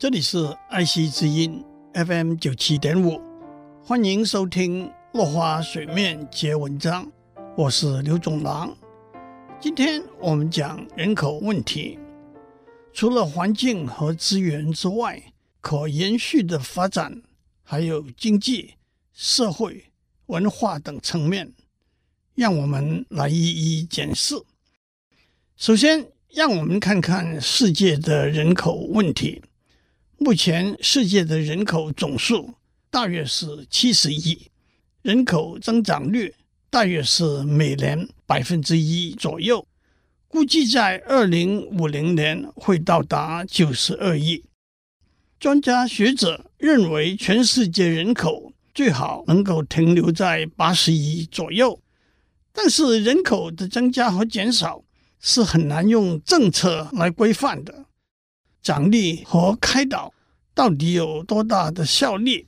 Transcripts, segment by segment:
这里是爱惜之音 FM 九七点五，欢迎收听落花水面结文章，我是刘总郎。今天我们讲人口问题，除了环境和资源之外，可延续的发展还有经济、社会、文化等层面，让我们来一一检视。首先，让我们看看世界的人口问题。目前世界的人口总数大约是七十亿，人口增长率大约是每年百分之一左右，估计在二零五零年会到达九十二亿。专家学者认为，全世界人口最好能够停留在八十亿左右，但是人口的增加和减少是很难用政策来规范的。奖励和开导到底有多大的效力？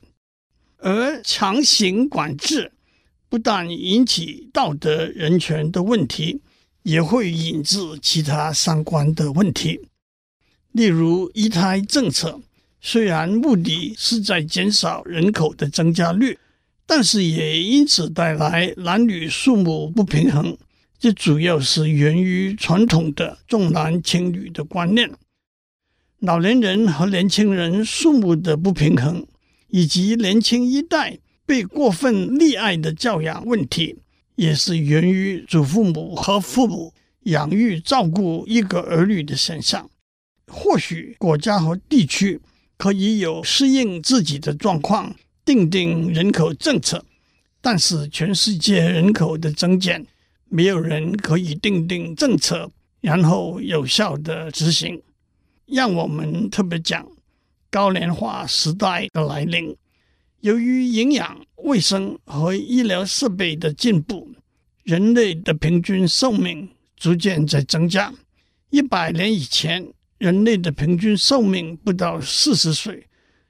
而强行管制不但引起道德人权的问题，也会引致其他相关的问题。例如一胎政策，虽然目的是在减少人口的增加率，但是也因此带来男女数目不平衡。这主要是源于传统的重男轻女的观念。老年人和年轻人数目的不平衡，以及年轻一代被过分溺爱的教养问题，也是源于祖父母和父母养育照顾一个儿女的现象。或许国家和地区可以有适应自己的状况，定定人口政策，但是全世界人口的增减，没有人可以定定政策，然后有效的执行。让我们特别讲高龄化时代的来临。由于营养、卫生和医疗设备的进步，人类的平均寿命逐渐在增加。一百年以前，人类的平均寿命不到四十岁，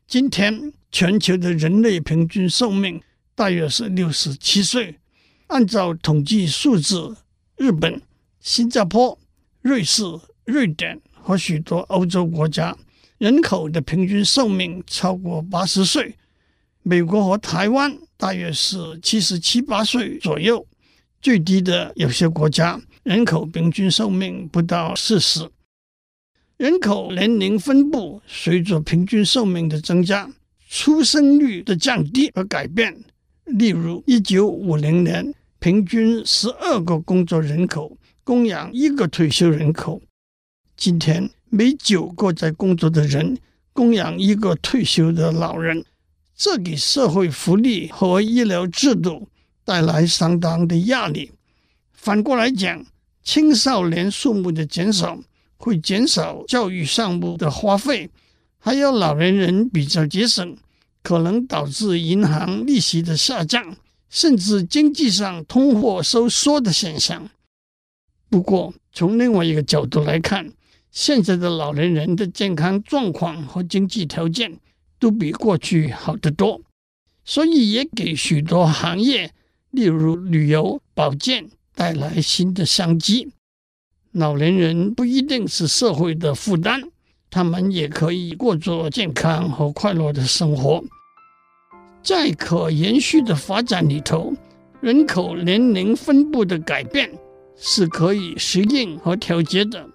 今天全球的人类平均寿命大约是六十七岁。按照统计数字，日本、新加坡、瑞士、瑞典。和许多欧洲国家人口的平均寿命超过八十岁，美国和台湾大约是七十七八岁左右，最低的有些国家人口平均寿命不到四十。人口年龄分布随着平均寿命的增加，出生率的降低而改变。例如，一九五零年平均十二个工作人口供养一个退休人口。今天每九个在工作的人供养一个退休的老人，这给社会福利和医疗制度带来相当的压力。反过来讲，青少年数目的减少会减少教育项目的花费，还有老年人比较节省，可能导致银行利息的下降，甚至经济上通货收缩的现象。不过，从另外一个角度来看，现在的老年人的健康状况和经济条件都比过去好得多，所以也给许多行业，例如旅游、保健带来新的商机。老年人不一定是社会的负担，他们也可以过着健康和快乐的生活。在可延续的发展里头，人口年龄分布的改变是可以适应和调节的。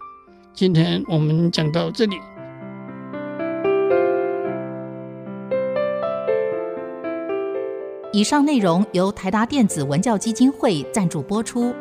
今天我们讲到这里。以上内容由台达电子文教基金会赞助播出。